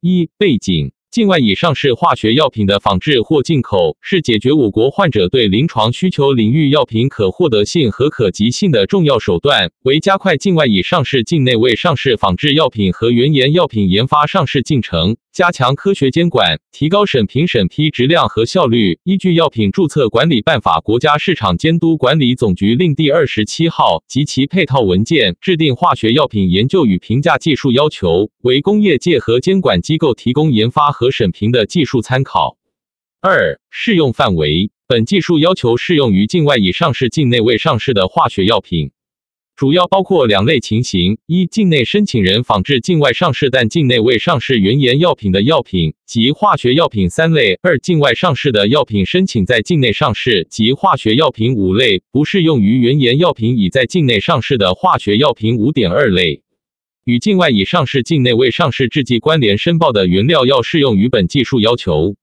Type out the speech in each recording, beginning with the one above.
一、背景。境外已上市化学药品的仿制或进口，是解决我国患者对临床需求领域药品可获得性和可及性的重要手段，为加快境外已上市、境内未上市仿制药品和原研药品研发上市进程。加强科学监管，提高审评审批质量和效率。依据《药品注册管理办法》、国家市场监督管理总局令第二十七号及其配套文件，制定化学药品研究与评价技术要求，为工业界和监管机构提供研发和审评的技术参考。二、适用范围，本技术要求适用于境外已上市、境内未上市的化学药品。主要包括两类情形：一、境内申请人仿制境外上市但境内未上市原研药品的药品及化学药品三类；二、境外上市的药品申请在境内上市及化学药品五类，不适用于原研药品已在境内上市的化学药品五点二类。与境外已上市、境内未上市制剂关联申报的原料要适用于本技术要求。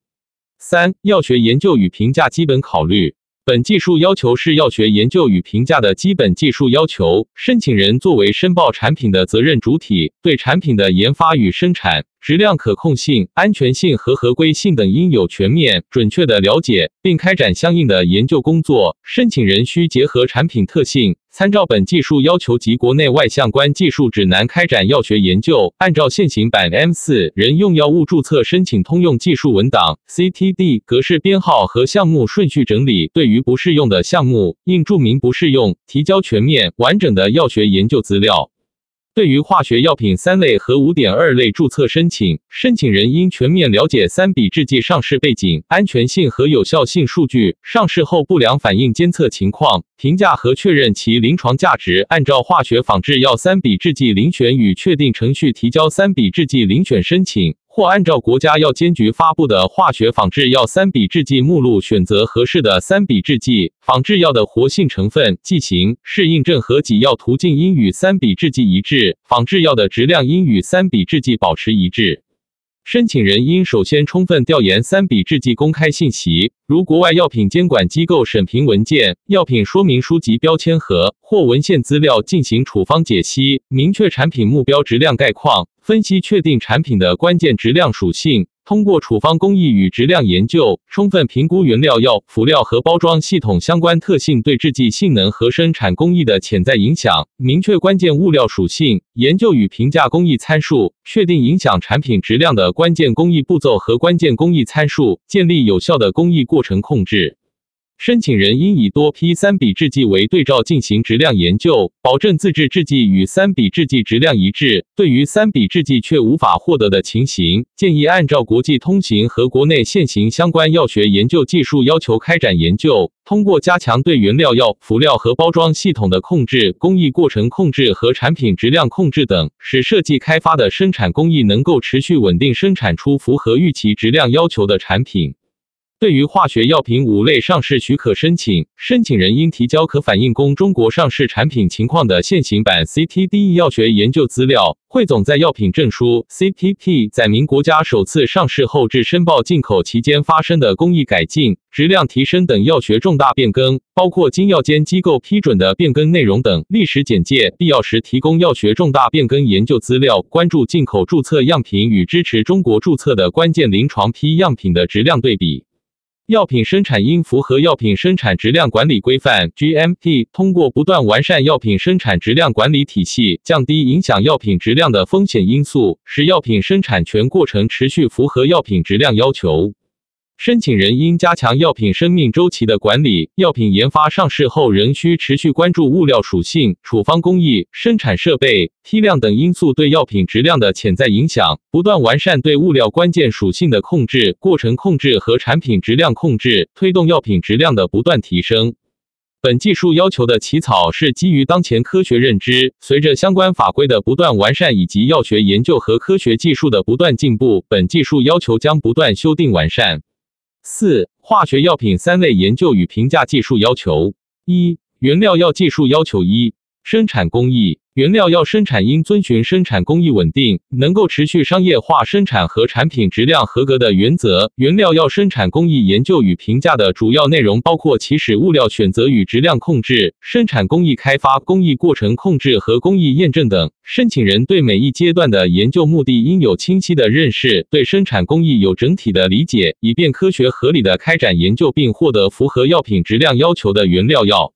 三、药学研究与评价基本考虑。本技术要求是药学研究与评价的基本技术要求。申请人作为申报产品的责任主体，对产品的研发与生产。质量可控性、安全性和合规性等应有全面、准确的了解，并开展相应的研究工作。申请人需结合产品特性，参照本技术要求及国内外相关技术指南开展药学研究。按照现行版 M 四人用药物注册申请通用技术文档 （CTD） 格式编号和项目顺序整理，对于不适用的项目，应注明不适用，提交全面完整的药学研究资料。对于化学药品三类和五点二类注册申请，申请人应全面了解三笔制剂上市背景、安全性和有效性数据、上市后不良反应监测情况，评价和确认其临床价值。按照化学仿制药三笔制剂遴选与确定程序提交三笔制剂遴选申请。或按照国家药监局发布的化学仿制药三比制剂目录选择合适的三比制剂，仿制药的活性成分、剂型、适应症和给药途径应与三比制剂一致，仿制药的质量应与三比制剂保持一致。申请人应首先充分调研三笔制剂公开信息，如国外药品监管机构审评文件、药品说明书及标签盒或文献资料，进行处方解析，明确产品目标质量概况，分析确定产品的关键质量属性。通过处方工艺与质量研究，充分评估原料药、辅料和包装系统相关特性对制剂性能和生产工艺的潜在影响，明确关键物料属性，研究与评价工艺参数，确定影响产品质量的关键工艺步骤和关键工艺参数，建立有效的工艺过程控制。申请人应以多批三比制剂为对照进行质量研究，保证自制制剂与三比制剂质量一致。对于三比制剂却无法获得的情形，建议按照国际通行和国内现行相关药学研究技术要求开展研究。通过加强对原料药、辅料和包装系统的控制、工艺过程控制和产品质量控制等，使设计开发的生产工艺能够持续稳定生产出符合预期质量要求的产品。对于化学药品五类上市许可申请，申请人应提交可反映供中国上市产品情况的现行版 CTD 药学研究资料，汇总在药品证书 CTP 载明国家首次上市后至申报进口期间发生的工艺改进、质量提升等药学重大变更，包括经药监机构批准的变更内容等历史简介。必要时提供药学重大变更研究资料。关注进口注册样品与支持中国注册的关键临床批样品的质量对比。药品生产应符合药品生产质量管理规范 （GMP），通过不断完善药品生产质量管理体系，降低影响药品质量的风险因素，使药品生产全过程持续符合药品质量要求。申请人应加强药品生命周期的管理。药品研发上市后，仍需持续关注物料属性、处方工艺、生产设备、批量等因素对药品质量的潜在影响，不断完善对物料关键属性的控制、过程控制和产品质量控制，推动药品质量的不断提升。本技术要求的起草是基于当前科学认知，随着相关法规的不断完善以及药学研究和科学技术的不断进步，本技术要求将不断修订完善。四、化学药品三类研究与评价技术要求：一、原料药技术要求一。生产工艺原料药生产应遵循生产工艺稳定、能够持续商业化生产和产品质量合格的原则。原料药生产工艺研究与评价的主要内容包括起始物料选择与质量控制、生产工艺开发、工艺过程控制和工艺验证等。申请人对每一阶段的研究目的应有清晰的认识，对生产工艺有整体的理解，以便科学合理的开展研究并获得符合药品质量要求的原料药。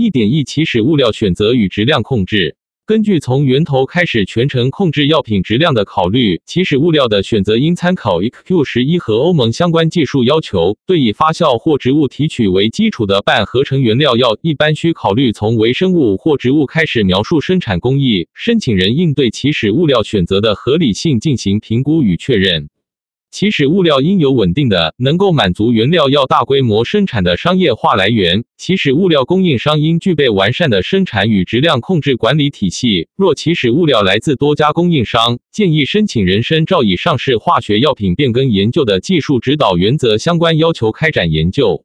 一点一起始物料选择与质量控制。根据从源头开始全程控制药品质量的考虑，起始物料的选择应参考 EQ 十一和欧盟相关技术要求。对以发酵或植物提取为基础的半合成原料药，一般需考虑从微生物或植物开始描述生产工艺。申请人应对起始物料选择的合理性进行评估与确认。起始物料应有稳定的、能够满足原料药大规模生产的商业化来源。起始物料供应商应具备完善的生产与质量控制管理体系。若起始物料来自多家供应商，建议申请人参照以上市化学药品变更研究的技术指导原则相关要求开展研究。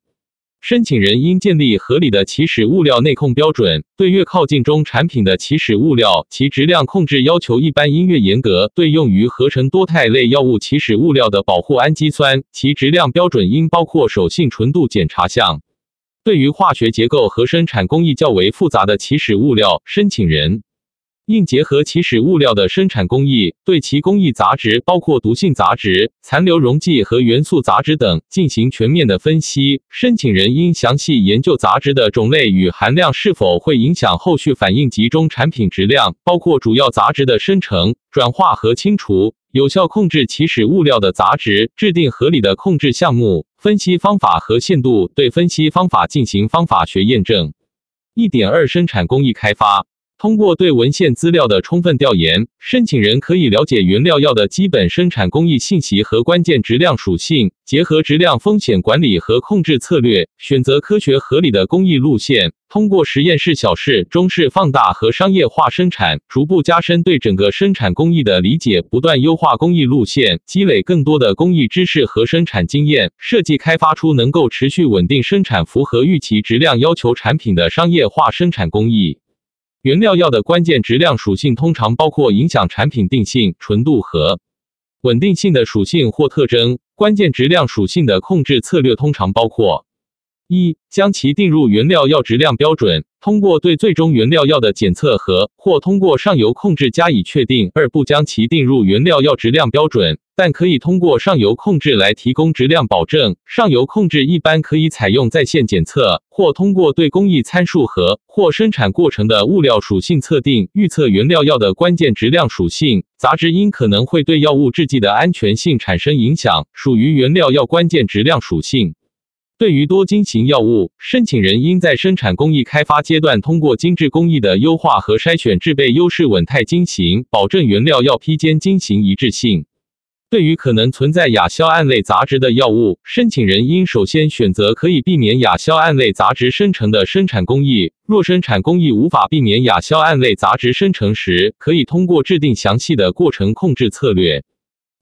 申请人应建立合理的起始物料内控标准，对越靠近中产品的起始物料，其质量控制要求一般应越严格。对用于合成多肽类药物起始物料的保护氨基酸，其质量标准应包括手性纯度检查项。对于化学结构和生产工艺较为复杂的起始物料，申请人。应结合起始物料的生产工艺，对其工艺杂质，包括毒性杂质、残留溶剂和元素杂质等进行全面的分析。申请人应详细研究杂质的种类与含量是否会影响后续反应集中产品质量，包括主要杂质的生成、转化和清除。有效控制起始物料的杂质，制定合理的控制项目、分析方法和限度，对分析方法进行方法学验证。一点二，生产工艺开发。通过对文献资料的充分调研，申请人可以了解原料药的基本生产工艺信息和关键质量属性，结合质量风险管理和控制策略，选择科学合理的工艺路线。通过实验室小试、中试放大和商业化生产，逐步加深对整个生产工艺的理解，不断优化工艺路线，积累更多的工艺知识和生产经验，设计开发出能够持续稳定生产、符合预期质量要求产品的商业化生产工艺。原料药的关键质量属性通常包括影响产品定性、纯度和稳定性的属性或特征。关键质量属性的控制策略通常包括：一、将其定入原料药质量标准。通过对最终原料药的检测和或通过上游控制加以确定。二不将其定入原料药质量标准，但可以通过上游控制来提供质量保证。上游控制一般可以采用在线检测，或通过对工艺参数和或生产过程的物料属性测定，预测原料药的关键质量属性。杂质因可能会对药物制剂的安全性产生影响，属于原料药关键质量属性。对于多晶型药物，申请人应在生产工艺开发阶段，通过精致工艺的优化和筛选，制备优势稳态晶型，保证原料药批间晶型一致性。对于可能存在亚硝胺类杂质的药物，申请人应首先选择可以避免亚硝胺类杂质生成的生产工艺。若生产工艺无法避免亚硝胺类杂质生成时，可以通过制定详细的过程控制策略。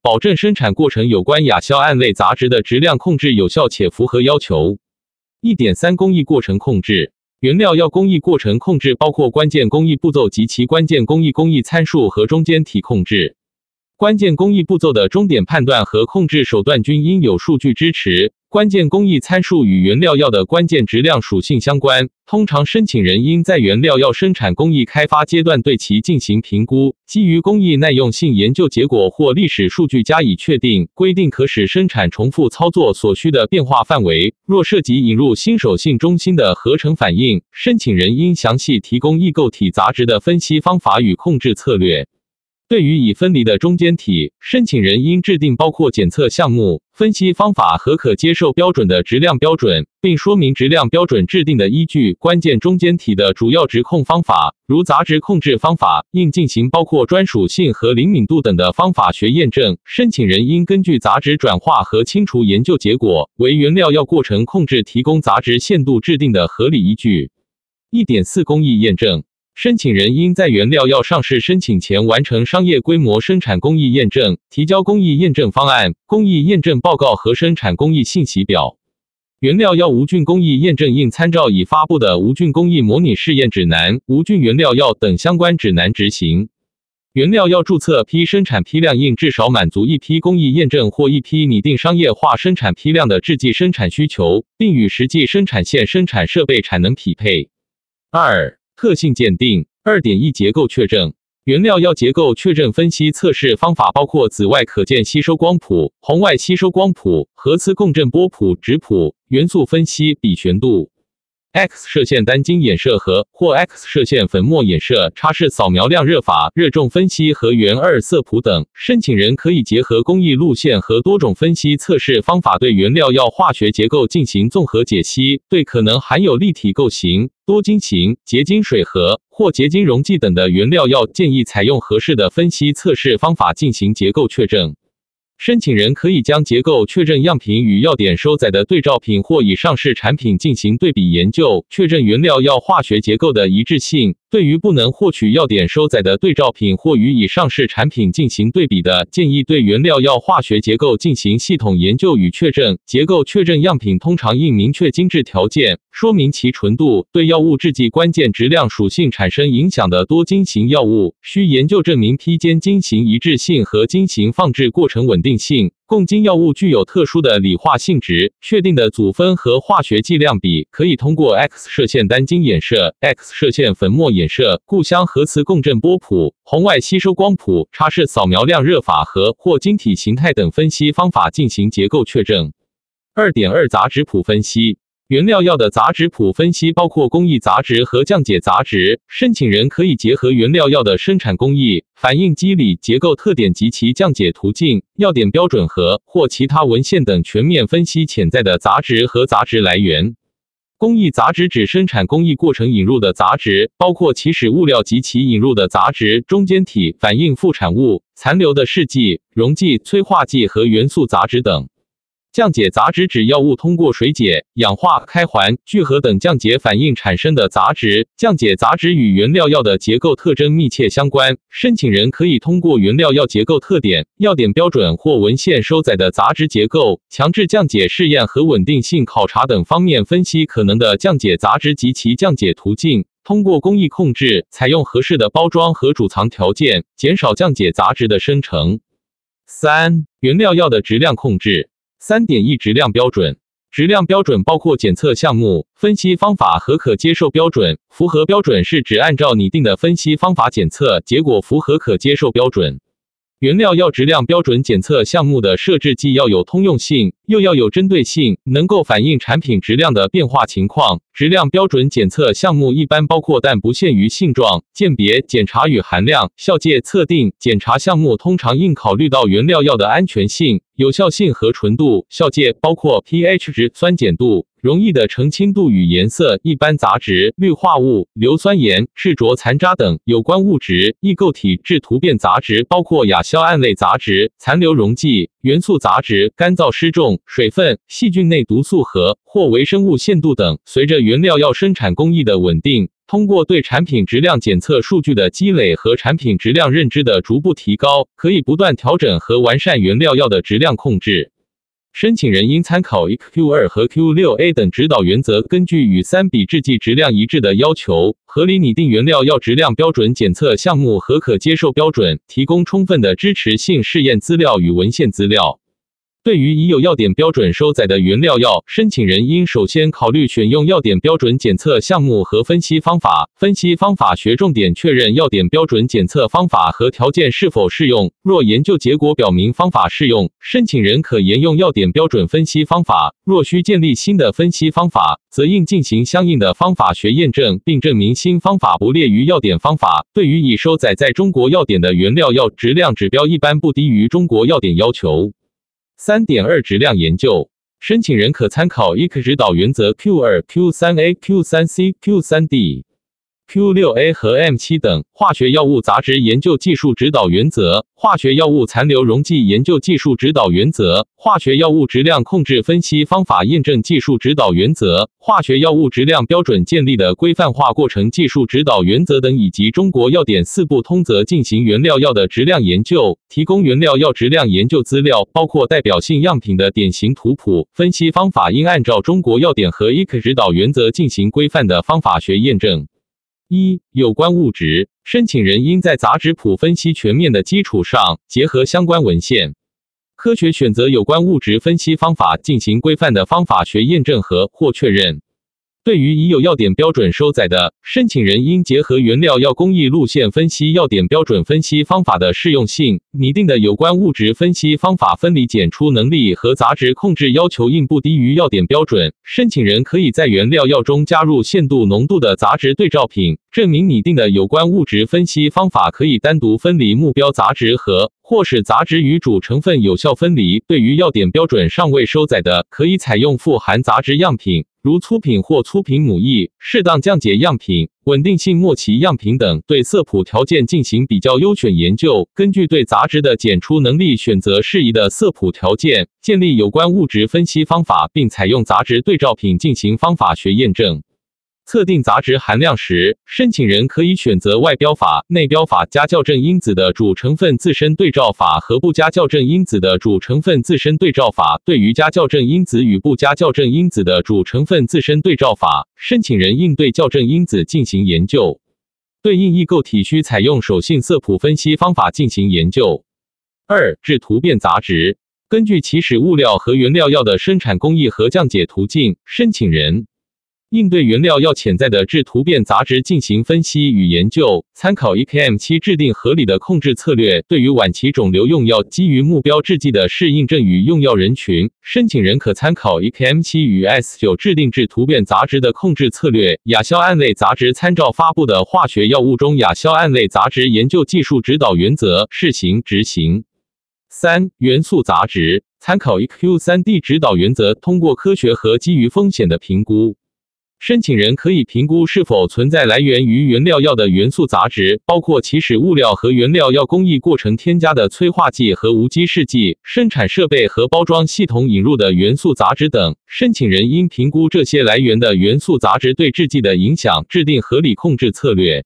保证生产过程有关亚硝胺类杂质的质量控制有效且符合要求。一点三工艺过程控制，原料药工艺过程控制包括关键工艺步骤及其关键工艺工艺参数和中间体控制。关键工艺步骤的终点判断和控制手段均应有数据支持。关键工艺参数与原料药的关键质量属性相关，通常申请人应在原料药生产工艺开发阶段对其进行评估，基于工艺耐用性研究结果或历史数据加以确定，规定可使生产重复操作所需的变化范围。若涉及引入新手性中心的合成反应，申请人应详细提供异构体杂质的分析方法与控制策略。对于已分离的中间体，申请人应制定包括检测项目、分析方法和可接受标准的质量标准，并说明质量标准制定的依据。关键中间体的主要质控方法，如杂质控制方法，应进行包括专属性和灵敏度等的方法学验证。申请人应根据杂质转化和清除研究结果，为原料药过程控制提供杂质限度制定的合理依据。一点四工艺验证。申请人应在原料药上市申请前完成商业规模生产工艺验证，提交工艺验证方案、工艺验证报告和生产工艺信息表。原料药无菌工艺验证应参照已发布的无菌工艺模拟试验指南、无菌原料药等相关指南执行。原料药注册批生产批量应至少满足一批工艺验证或一批拟定商业化生产批量的制剂生产需求，并与实际生产线生产设备产能匹配。二、特性鉴定。二点一结构确证。原料药结构确认分析测试方法包括紫外可见吸收光谱、红外吸收光谱、核磁共振波谱、质谱、元素分析、比旋度。X 射线单晶衍射和或 X 射线粉末衍射插式扫描亮热法、热重分析和原二色谱等，申请人可以结合工艺路线和多种分析测试方法，对原料药化学结构进行综合解析。对可能含有立体构型、多晶型、结晶水合或结晶溶剂等的原料药，建议采用合适的分析测试方法进行结构确证。申请人可以将结构确证样品与药典收载的对照品或已上市产品进行对比研究，确认原料药化学结构的一致性。对于不能获取药典收载的对照品或与已上市产品进行对比的，建议对原料药化学结构进行系统研究与确证。结构确认样品通常应明确精制条件，说明其纯度。对药物制剂关键质量属性产生影响的多晶型药物，需研究证明批间晶型一致性和晶型放置过程稳定性。共晶药物具有特殊的理化性质，确定的组分和化学剂量比可以通过 X 射线单晶衍射、X 射线粉末衍射、固相核磁共振波谱、红外吸收光谱、插式扫描量热法和或晶体形态等分析方法进行结构确证。二点二杂质谱分析。原料药的杂质谱分析包括工艺杂质和降解杂质。申请人可以结合原料药的生产工艺、反应机理、结构特点及其降解途径、药典标准和或其他文献等，全面分析潜在的杂质和杂质来源。工艺杂质指生产工艺过程引入的杂质，包括起始物料及其引入的杂质、中间体、反应副产物、残留的试剂、溶剂、催化剂和元素杂质等。降解杂质指药物通过水解、氧化、开环、聚合等降解反应产生的杂质。降解杂质与原料药的结构特征密切相关。申请人可以通过原料药结构特点、药典标准或文献收载的杂质结构、强制降解试验和稳定性考察等方面分析可能的降解杂质及其降解途径。通过工艺控制，采用合适的包装和储藏条件，减少降解杂质的生成。三、原料药的质量控制。三点一质量标准，质量标准包括检测项目、分析方法和可接受标准。符合标准是指按照拟定的分析方法检测结果符合可接受标准。原料药质量标准检测项目的设置既要有通用性，又要有针对性，能够反映产品质量的变化情况。质量标准检测项目一般包括但不限于性状鉴别、检查与含量、效界测定。检查项目通常应考虑到原料药的安全性、有效性和纯度。效界包括 pH 值、酸碱度。溶液的澄清度与颜色、一般杂质、氯化物、硫酸盐、质浊残渣等有关物质、异构体、质突变杂质，包括亚硝胺类杂质、残留溶剂、元素杂质、干燥失重、水分、细菌内毒素和或微生物限度等。随着原料药生产工艺的稳定，通过对产品质量检测数据的积累和产品质量认知的逐步提高，可以不断调整和完善原料药的质量控制。申请人应参考 EQ 二和 Q 六 A 等指导原则，根据与三比制剂质量一致的要求，合理拟定原料药质量标准检测项目和可接受标准，提供充分的支持性试验资料与文献资料。对于已有药典标准收载的原料药，申请人应首先考虑选用药典标准检测项目和分析方法。分析方法学重点确认药典标准检测方法和条件是否适用。若研究结果表明方法适用，申请人可沿用药典标准分析方法。若需建立新的分析方法，则应进行相应的方法学验证，并证明新方法不劣于药典方法。对于已收载在中国药典的原料药，质量指标一般不低于中国药典要求。三点二质量研究，申请人可参考 EC 指导原则 Q 二、Q 三 A、Q 三 C、Q 三 D。Q 六 A 和 M 七等化学药物杂质研究技术指导原则、化学药物残留溶剂研究技术指导原则、化学药物质量控制分析方法验证技术指导原则、化学药物质量标准建立的规范化过程技术指导原则等，以及中国药典四部通则进行原料药的质量研究，提供原料药质量研究资料，包括代表性样品的典型图谱、分析方法，应按照中国药典和 IC 指导原则进行规范的方法学验证。一、有关物质，申请人应在杂质谱分析全面的基础上，结合相关文献，科学选择有关物质分析方法，进行规范的方法学验证和或确认。对于已有药典标准收载的，申请人应结合原料药工艺路线分析药典标准分析方法的适用性，拟定的有关物质分析方法分离检出能力和杂质控制要求应不低于药典标准。申请人可以在原料药中加入限度浓度的杂质对照品，证明拟定的有关物质分析方法可以单独分离目标杂质和或使杂质与主成分有效分离。对于药典标准尚未收载的，可以采用富含杂质样品。如粗品或粗品母液、适当降解样品、稳定性末期样品等，对色谱条件进行比较优选研究，根据对杂质的检出能力，选择适宜的色谱条件，建立有关物质分析方法，并采用杂质对照品进行方法学验证。测定杂质含量时，申请人可以选择外标法、内标法加校正因子的主成分自身对照法和不加校正因子的主成分自身对照法。对于加校正因子与不加校正因子的主成分自身对照法，申请人应对校正因子进行研究。对应异构体需采用手性色谱分析方法进行研究。二、制图变杂质，根据起始物料和原料药的生产工艺和降解途径，申请人。应对原料药潜在的致突变杂质进行分析与研究，参考 EKM 七制定合理的控制策略。对于晚期肿瘤用药，基于目标制剂的适应症与用药人群，申请人可参考 EKM 七与 S 九制定致突变杂质的控制策略。亚硝胺类杂质参照发布的《化学药物中亚硝胺类杂质研究技术指导原则》试行执行。三、元素杂质参考 EQ 三 D 指导原则，通过科学和基于风险的评估。申请人可以评估是否存在来源于原料药的元素杂质，包括起始物料和原料药工艺过程添加的催化剂和无机试剂、生产设备和包装系统引入的元素杂质等。申请人应评估这些来源的元素杂质对制剂的影响，制定合理控制策略。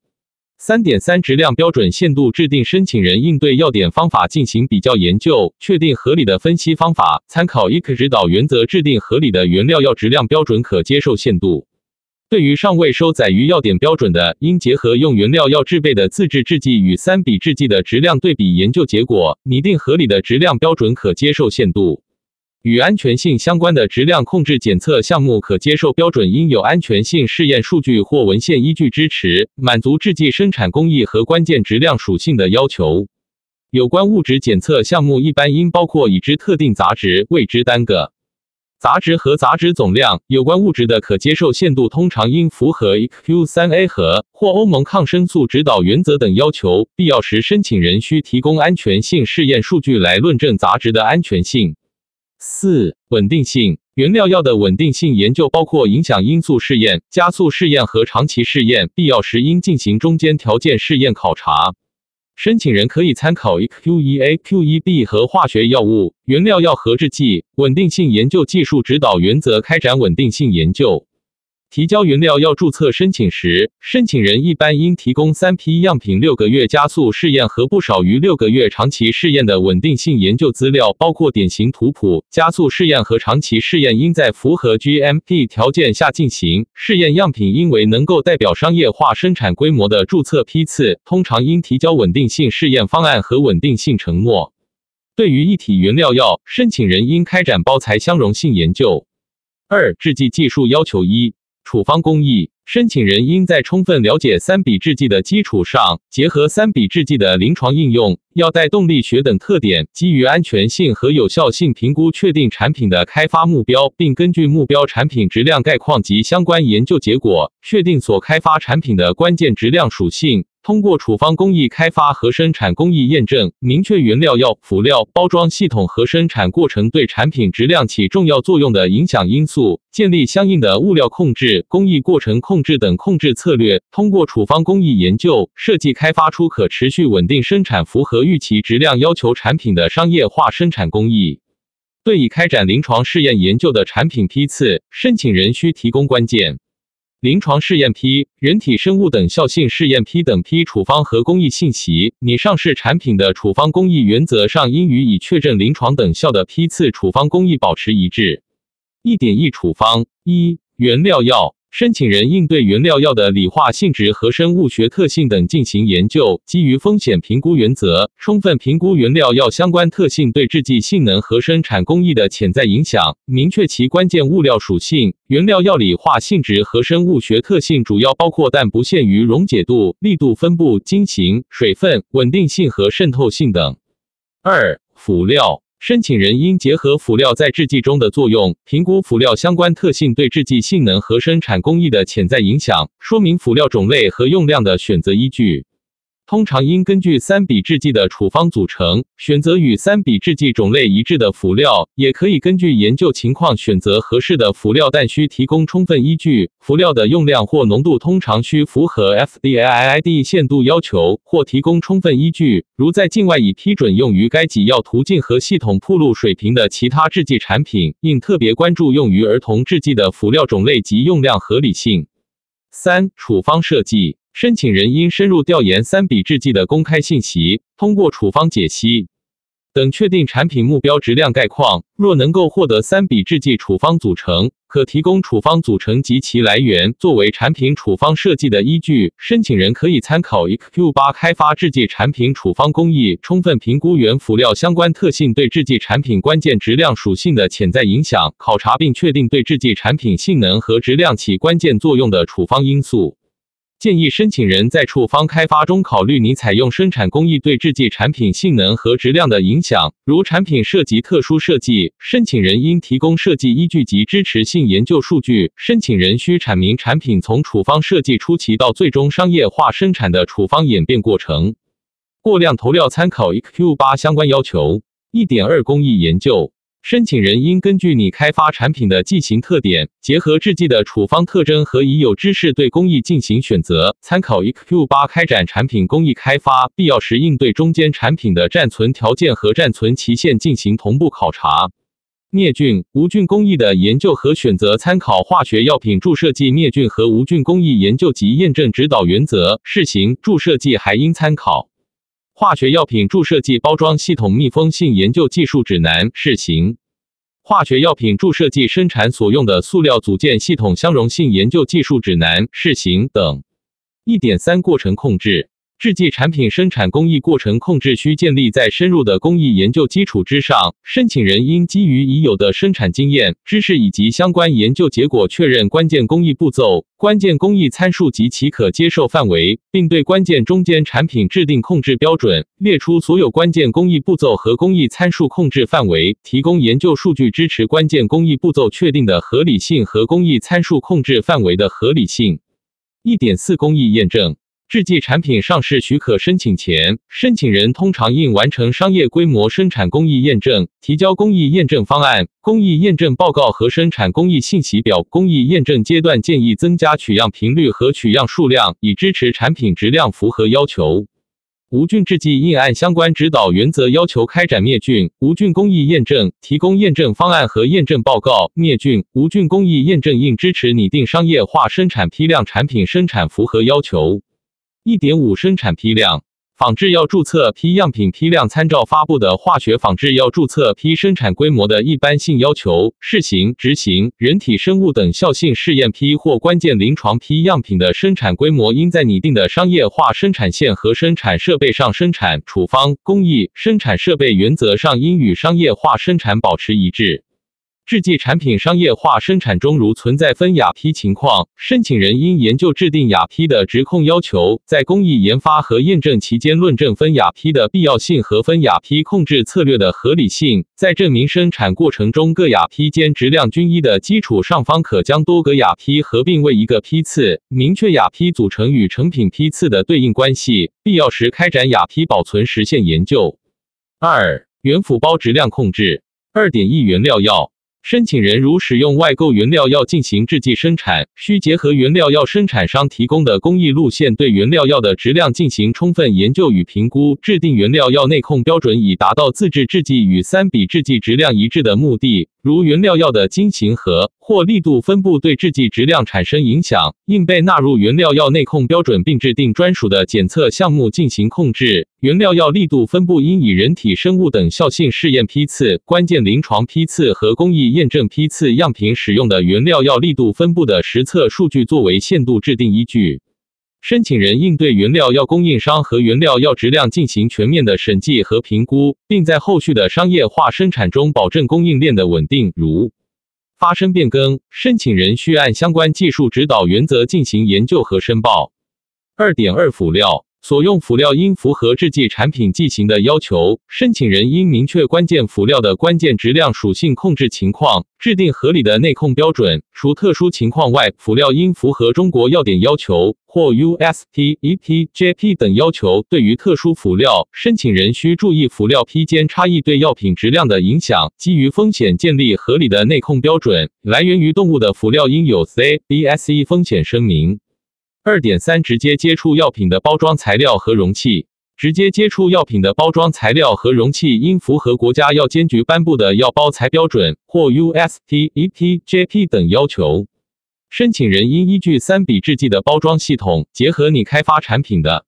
三点三质量标准限度制定，申请人应对要点方法进行比较研究，确定合理的分析方法，参考 EK 指导原则，制定合理的原料药质量标准可接受限度。对于尚未收载于药典标准的，应结合用原料药制备的自制制剂与三比制剂的质量对比研究结果，拟定合理的质量标准可接受限度。与安全性相关的质量控制检测项目可接受标准应有安全性试验数据或文献依据支持，满足制剂生产工艺和关键质量属性的要求。有关物质检测项目一般应包括已知特定杂质、未知单个。杂质和杂质总量有关物质的可接受限度通常应符合 EQ 三 A 和或欧盟抗生素指导原则等要求。必要时，申请人需提供安全性试验数据来论证杂质的安全性。四、稳定性原料药的稳定性研究包括影响因素试验、加速试验和长期试验，必要时应进行中间条件试验考察。申请人可以参考 EQEA、QEB 和化学药物、原料药和制剂稳定性研究技术指导原则开展稳定性研究。提交原料药注册申请时，申请人一般应提供三批样品、六个月加速试验和不少于六个月长期试验的稳定性研究资料，包括典型图谱。加速试验和长期试验应在符合 GMP 条件下进行。试验样品应为能够代表商业化生产规模的注册批次，通常应提交稳定性试验方案和稳定性承诺。对于一体原料药，申请人应开展包材相容性研究。二、制剂技术要求一。处方工艺，申请人应在充分了解三比制剂的基础上，结合三比制剂的临床应用、药代动力学等特点，基于安全性和有效性评估，确定产品的开发目标，并根据目标产品质量概况及相关研究结果，确定所开发产品的关键质量属性。通过处方工艺开发和生产工艺验证，明确原料药、辅料、包装系统和生产过程对产品质量起重要作用的影响因素，建立相应的物料控制、工艺过程控制等控制策略。通过处方工艺研究设计，开发出可持续稳定生产、符合预期质量要求产品的商业化生产工艺。对已开展临床试验研究的产品批次，申请人需提供关键。临床试验批、人体生物等效性试验批等批处方和工艺信息，拟上市产品的处方工艺原则上应与已确认临床等效的批次处方工艺保持一致。一点一处方一原料药。申请人应对原料药的理化性质和生物学特性等进行研究，基于风险评估原则，充分评估原料药相关特性对制剂性能和生产工艺的潜在影响，明确其关键物料属性。原料药理化性质和生物学特性主要包括但不限于溶解度、力度、分布、晶型、水分、稳定性和渗透性等。二、辅料。申请人应结合辅料在制剂中的作用，评估辅料相关特性对制剂性能和生产工艺的潜在影响，说明辅料种类和用量的选择依据。通常应根据三比制剂的处方组成，选择与三比制剂种类一致的辅料，也可以根据研究情况选择合适的辅料，但需提供充分依据。辅料的用量或浓度通常需符合 FDAIID 限度要求，或提供充分依据。如在境外已批准用于该给药途径和系统铺路水平的其他制剂产品，应特别关注用于儿童制剂的辅料种类及用量合理性。三、处方设计。申请人应深入调研三比制剂的公开信息，通过处方解析等确定产品目标质量概况。若能够获得三比制剂处方组成，可提供处方组成及其来源作为产品处方设计的依据。申请人可以参考 EQ 八开发制剂产品处方工艺，充分评估原辅料相关特性对制剂产品关键质量属性的潜在影响，考察并确定对制剂产品性能和质量起关键作用的处方因素。建议申请人在处方开发中考虑你采用生产工艺对制剂产品性能和质量的影响。如产品涉及特殊设计，申请人应提供设计依据及支持性研究数据。申请人需阐明产品从处方设计初期到最终商业化生产的处方演变过程。过量投料参考 EQ 八相关要求。一点二工艺研究。申请人应根据你开发产品的剂型特点，结合制剂的处方特征和已有知识，对工艺进行选择。参考 EQ 八开展产品工艺开发，必要时应对中间产品的暂存条件和暂存期限进行同步考察。灭菌、无菌工艺的研究和选择，参考化学药品注射剂灭菌和无菌工艺研究及验证指导原则。试行注射剂还应参考。化学药品注射剂包装系统密封性研究技术指南试行，化学药品注射剂生产所用的塑料组件系统相容性研究技术指南试行等。一点三过程控制。制剂产品生产工艺过程控制需建立在深入的工艺研究基础之上。申请人应基于已有的生产经验、知识以及相关研究结果，确认关键工艺步骤、关键工艺参数及其可接受范围，并对关键中间产品制定控制标准，列出所有关键工艺步骤和工艺参数控制范围，提供研究数据支持关键工艺步骤确定的合理性和工艺参数控制范围的合理性。一点四工艺验证。制剂产品上市许可申请前，申请人通常应完成商业规模生产工艺验证，提交工艺验证方案、工艺验证报告和生产工艺信息表。工艺验证阶段建议增加取样频率和取样数量，以支持产品质量符合要求。无菌制剂应按相关指导原则要求开展灭菌、无菌工艺验证，提供验证方案和验证报告。灭菌、无菌工艺验证应支持拟定商业化生产批量产品生产符合要求。一点五生产批量仿制药注册批样品批量参照发布的化学仿制药注册批生产规模的一般性要求，试行、执行人体生物等效性试验批或关键临床批样品的生产规模，应在拟定的商业化生产线和生产设备上生产。处方工艺生产设备原则上应与商业化生产保持一致。制剂产品商业化生产中如存在分亚批情况，申请人应研究制定亚批的质控要求，在工艺研发和验证期间论证分亚批的必要性和分亚批控制策略的合理性，在证明生产过程中各亚批间质量均一的基础上，方可将多个亚批合并为一个批次，明确亚批组成与成品批次的对应关系，必要时开展亚批保存实现研究。二、原辅包质量控制。二点一原料药。申请人如使用外购原料药进行制剂生产，需结合原料药生产商提供的工艺路线，对原料药的质量进行充分研究与评估，制定原料药内控标准，以达到自制制剂与三比制剂质量一致的目的。如原料药的晶型和或力度分布对制剂质量产生影响，应被纳入原料药内控标准，并制定专属的检测项目进行控制。原料药力度分布应以人体生物等效性试验批次、关键临床批次和工艺验证批次样品使用的原料药力度分布的实测数据作为限度制定依据。申请人应对原料药供应商和原料药质量进行全面的审计和评估，并在后续的商业化生产中保证供应链的稳定。如发生变更，申请人需按相关技术指导原则进行研究和申报。二点二辅料。所用辅料应符合制剂产品剂型的要求，申请人应明确关键辅料的关键质量属性控制情况，制定合理的内控标准。除特殊情况外，辅料应符合中国药典要求或 USP、EP、JP 等要求。对于特殊辅料，申请人需注意辅料批间差异对药品质量的影响，基于风险建立合理的内控标准。来源于动物的辅料应有 C、BSE 风险声明。二点三，直接接触药品的包装材料和容器。直接接触药品的包装材料和容器应符合国家药监局颁布的药包材标准或 USP、EP、JP 等要求。申请人应依据三比制剂的包装系统，结合你开发产品的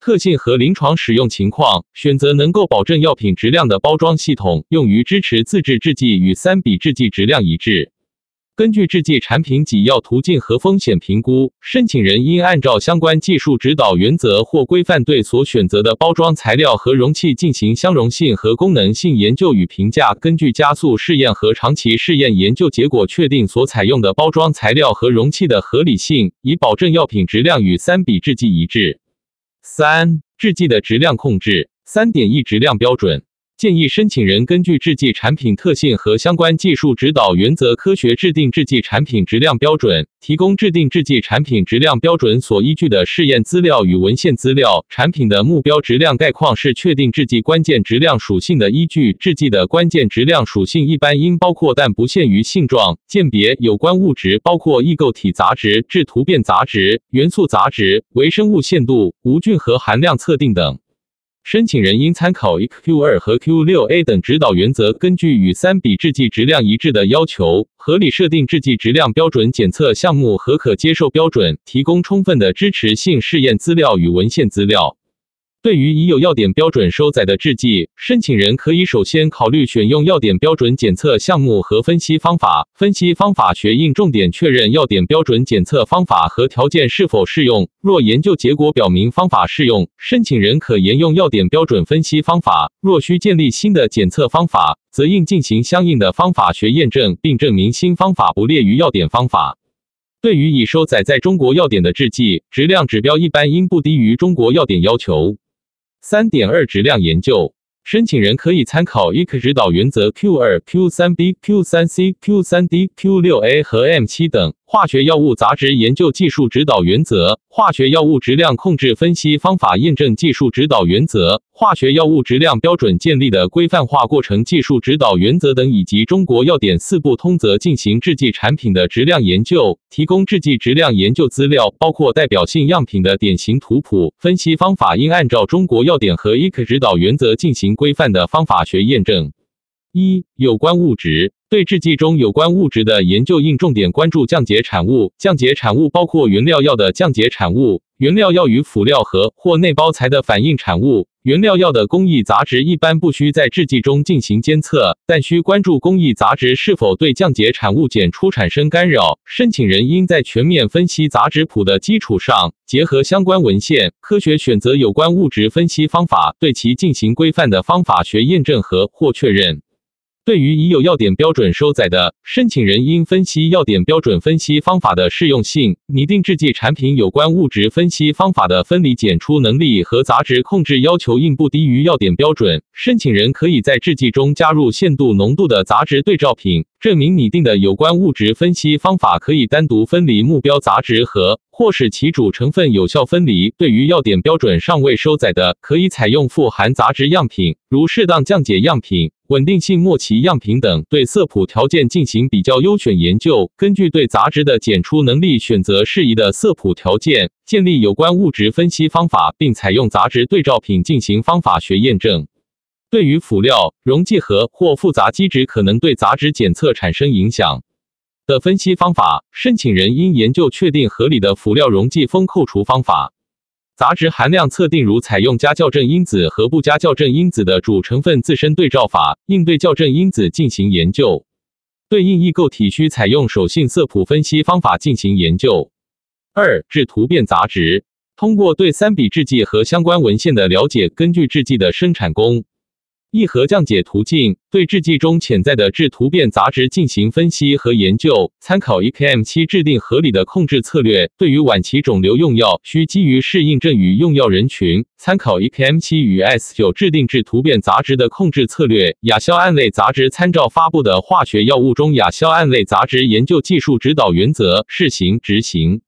特性和临床使用情况，选择能够保证药品质量的包装系统，用于支持自制制剂与三比制剂质量一致。根据制剂产品给药途径和风险评估，申请人应按照相关技术指导原则或规范，对所选择的包装材料和容器进行相容性和功能性研究与评价。根据加速试验和长期试验研究结果，确定所采用的包装材料和容器的合理性，以保证药品质量与三比制剂一致。三、制剂的质量控制。三点一质量标准。建议申请人根据制剂产品特性和相关技术指导原则，科学制定制剂产品质量标准，提供制定制剂产品质量标准所依据的试验资料与文献资料。产品的目标质量概况是确定制剂关键质量属性的依据。制剂的关键质量属性一般应包括但不限于性状、鉴别有关物质，包括异构体杂质、质突变杂质、元素杂质、微生物限度、无菌和含量测定等。申请人应参考 EQ 二和 Q 六 A 等指导原则，根据与三比制剂质量一致的要求，合理设定制剂质量标准检测项目和可接受标准，提供充分的支持性试验资料与文献资料。对于已有药典标准收载的制剂，申请人可以首先考虑选用药典标准检测项目和分析方法。分析方法学应重点确认药典标准检测方法和条件是否适用。若研究结果表明方法适用，申请人可沿用药典标准分析方法。若需建立新的检测方法，则应进行相应的方法学验证，并证明新方法不列于药典方法。对于已收载在中国药典的制剂，质量指标一般应不低于中国药典要求。三点二质量研究，申请人可以参考 EC 指导原则 Q 二、Q 三 B、Q 三 C、Q 三 D、Q 六 A 和 M 七等。化学药物杂质研究技术指导原则、化学药物质量控制分析方法验证技术指导原则、化学药物质量标准建立的规范化过程技术指导原则等，以及中国药典四部通则进行制剂产品的质量研究，提供制剂质量研究资料，包括代表性样品的典型图谱。分析方法应按照中国药典和 EC 指导原则进行规范的方法学验证。一、有关物质。对制剂中有关物质的研究，应重点关注降解产物。降解产物包括原料药的降解产物、原料药与辅料和或内包材的反应产物。原料药的工艺杂质一般不需在制剂中进行监测，但需关注工艺杂质是否对降解产物检出产生干扰。申请人应在全面分析杂质谱的基础上，结合相关文献，科学选择有关物质分析方法，对其进行规范的方法学验证和或确认。对于已有要点标准收载的，申请人应分析要点标准分析方法的适用性，拟定制剂产品有关物质分析方法的分离检出能力和杂质控制要求应不低于要点标准。申请人可以在制剂中加入限度浓度的杂质对照品，证明拟定的有关物质分析方法可以单独分离目标杂质和，或使其主成分有效分离。对于要点标准尚未收载的，可以采用富含杂质样品，如适当降解样品。稳定性末期样品等，对色谱条件进行比较优选研究，根据对杂质的检出能力，选择适宜的色谱条件，建立有关物质分析方法，并采用杂质对照品进行方法学验证。对于辅料、溶剂和或复杂基质可能对杂质检测产生影响的分析方法，申请人应研究确定合理的辅料溶剂风扣除方法。杂质含量测定，如采用加校正因子和不加校正因子的主成分自身对照法，应对校正因子进行研究。对应异构体需采用手性色谱分析方法进行研究。二、制图变杂质，通过对三比制剂和相关文献的了解，根据制剂的生产工。一核降解途径对制剂中潜在的致突变杂质进行分析和研究，参考 EKM 七制定合理的控制策略。对于晚期肿瘤用药，需基于适应症与用药人群，参考 EKM 七与 S 九制定致突变杂质的控制策略。亚硝胺类杂质参照发布的化学药物中亚硝胺类杂质研究技术指导原则试行执行。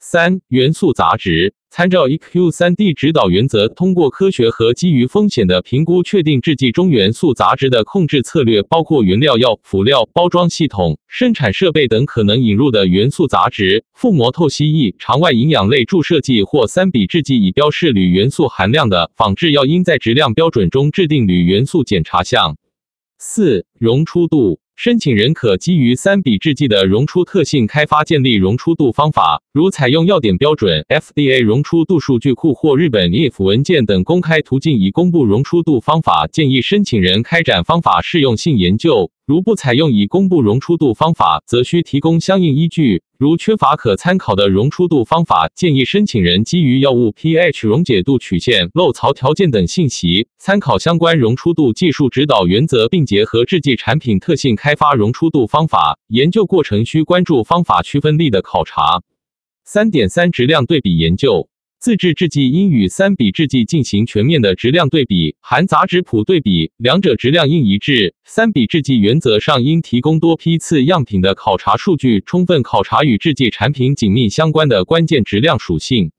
三元素杂质。参照 EQ 三 D 指导原则，通过科学和基于风险的评估，确定制剂中元素杂质的控制策略，包括原料药、辅料、包装系统、生产设备等可能引入的元素杂质。腹膜透析液、肠外营养类注射剂或三比制剂已标示铝元素含量的仿制药，应在质量标准中制定铝元素检查项。四、溶出度。申请人可基于三比制剂的溶出特性开发建立溶出度方法，如采用药典标准、FDA 溶出度数据库或日本 IF 文件等公开途径以公布溶出度方法。建议申请人开展方法适用性研究。如不采用已公布溶出度方法，则需提供相应依据。如缺乏可参考的溶出度方法，建议申请人基于药物 pH 溶解度曲线、漏槽条件等信息，参考相关溶出度技术指导原则，并结合制剂产品特性开发溶出度方法。研究过程需关注方法区分力的考察。三点三质量对比研究。自制制剂应与三比制剂进行全面的质量对比，含杂质谱对比，两者质量应一致。三比制剂原则上应提供多批次样品的考察数据，充分考察与制剂产品紧密相关的关键质量属性。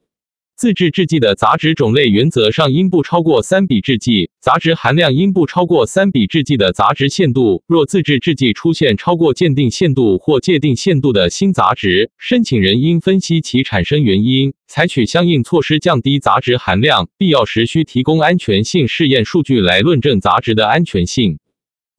自制制剂的杂质种类原则上应不超过三比制剂，杂质含量应不超过三比制剂的杂质限度。若自制制剂出现超过鉴定限度或界定限度的新杂质，申请人应分析其产生原因，采取相应措施降低杂质含量，必要时需提供安全性试验数据来论证杂质的安全性。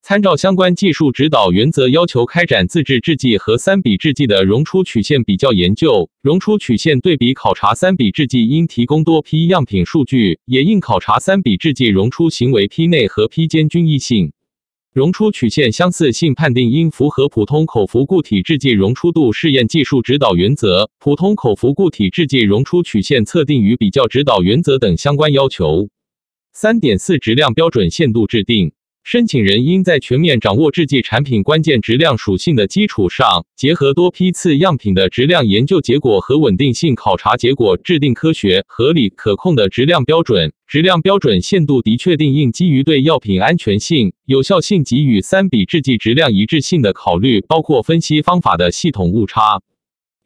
参照相关技术指导原则，要求开展自制制剂和三比制剂的溶出曲线比较研究。溶出曲线对比考察三比制剂应提供多批样品数据，也应考察三比制剂溶出行为批内和批间均一性。溶出曲线相似性判定应符合普通口服固体制剂溶出度试验技术指导原则、普通口服固体制剂溶出曲线测定与比较指导原则等相关要求。三点四质量标准限度制定。申请人应在全面掌握制剂产品关键质量属性的基础上，结合多批次样品的质量研究结果和稳定性考察结果，制定科学、合理、可控的质量标准。质量标准限度的确定应基于对药品安全性、有效性及与三比制剂质量一致性的考虑，包括分析方法的系统误差。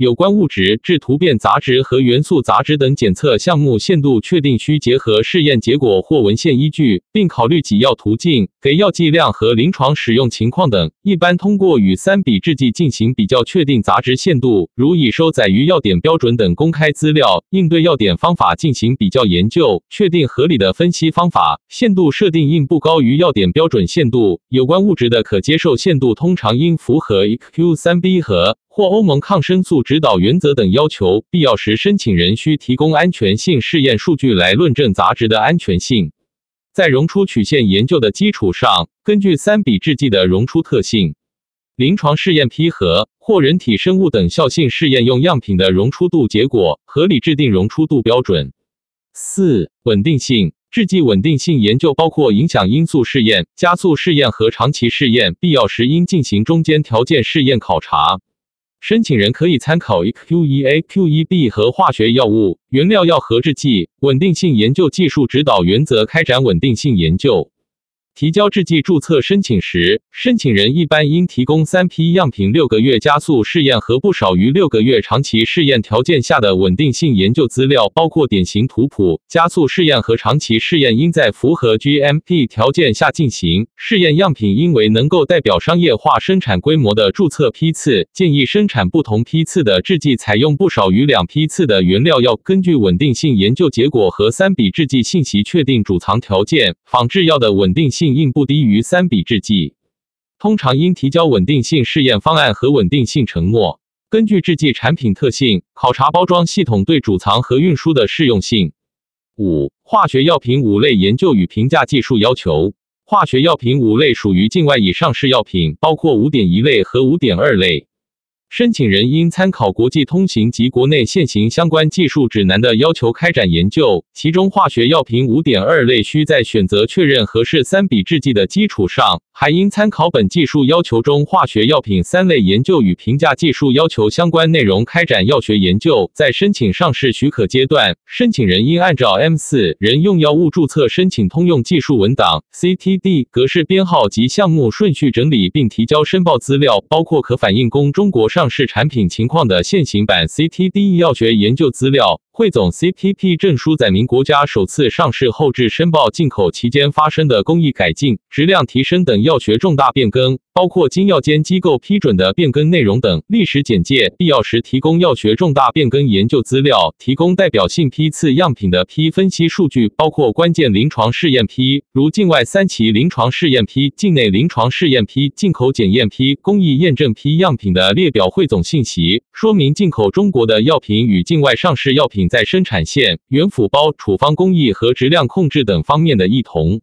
有关物质、致突变杂质和元素杂质等检测项目限度确定需结合试验结果或文献依据，并考虑给药途径、给药剂量和临床使用情况等。一般通过与三比制剂进行比较，确定杂质限度。如已收载于药典标准等公开资料，应对药典方法进行比较研究，确定合理的分析方法。限度设定应不高于药典标准限度。有关物质的可接受限度通常应符合 EQ 三 B 和。或欧盟抗生素指导原则等要求，必要时申请人需提供安全性试验数据来论证杂质的安全性。在溶出曲线研究的基础上，根据三比制剂的溶出特性、临床试验批核或人体生物等效性试验用样品的溶出度结果，合理制定溶出度标准。四、稳定性。制剂稳定性研究包括影响因素试验、加速试验和长期试验，必要时应进行中间条件试验考察。申请人可以参考 EQEA、QEB 和化学药物、原料药和制剂稳定性研究技术指导原则开展稳定性研究。提交制剂注册申请时，申请人一般应提供三批样品六个月加速试验和不少于六个月长期试验条件下的稳定性研究资料，包括典型图谱。加速试验和长期试验应在符合 GMP 条件下进行。试验样品应为能够代表商业化生产规模的注册批次。建议生产不同批次的制剂采用不少于两批次的原料药。根据稳定性研究结果和三笔制剂信息确定储藏条件。仿制药的稳定性。应不低于三比制剂，通常应提交稳定性试验方案和稳定性承诺。根据制剂产品特性，考察包装系统对储藏和运输的适用性。五、化学药品五类研究与评价技术要求。化学药品五类属于境外已上市药品，包括五点一类和五点二类。申请人应参考国际通行及国内现行相关技术指南的要求开展研究。其中，化学药品五点二类需在选择确认合适三比制剂的基础上，还应参考本技术要求中化学药品三类研究与评价技术要求相关内容开展药学研究。在申请上市许可阶段，申请人应按照 M 四人用药物注册申请通用技术文档 （CTD） 格式编号及项目顺序整理并提交申报资料，包括可反映供中国上。上市产品情况的现行版 CTD 药学研究资料。汇总 CTP 证书载明国家首次上市后至申报进口期间发生的工艺改进、质量提升等药学重大变更，包括经药监机构批准的变更内容等历史简介。必要时提供药学重大变更研究资料，提供代表性批次样品的批分析数据，包括关键临床试验批，如境外三期临床试验批、境内临床试验批、进口检验批、工艺验证批样品的列表汇总信息，说明进口中国的药品与境外上市药品品。在生产线、原辅包、处方工艺和质量控制等方面的异同。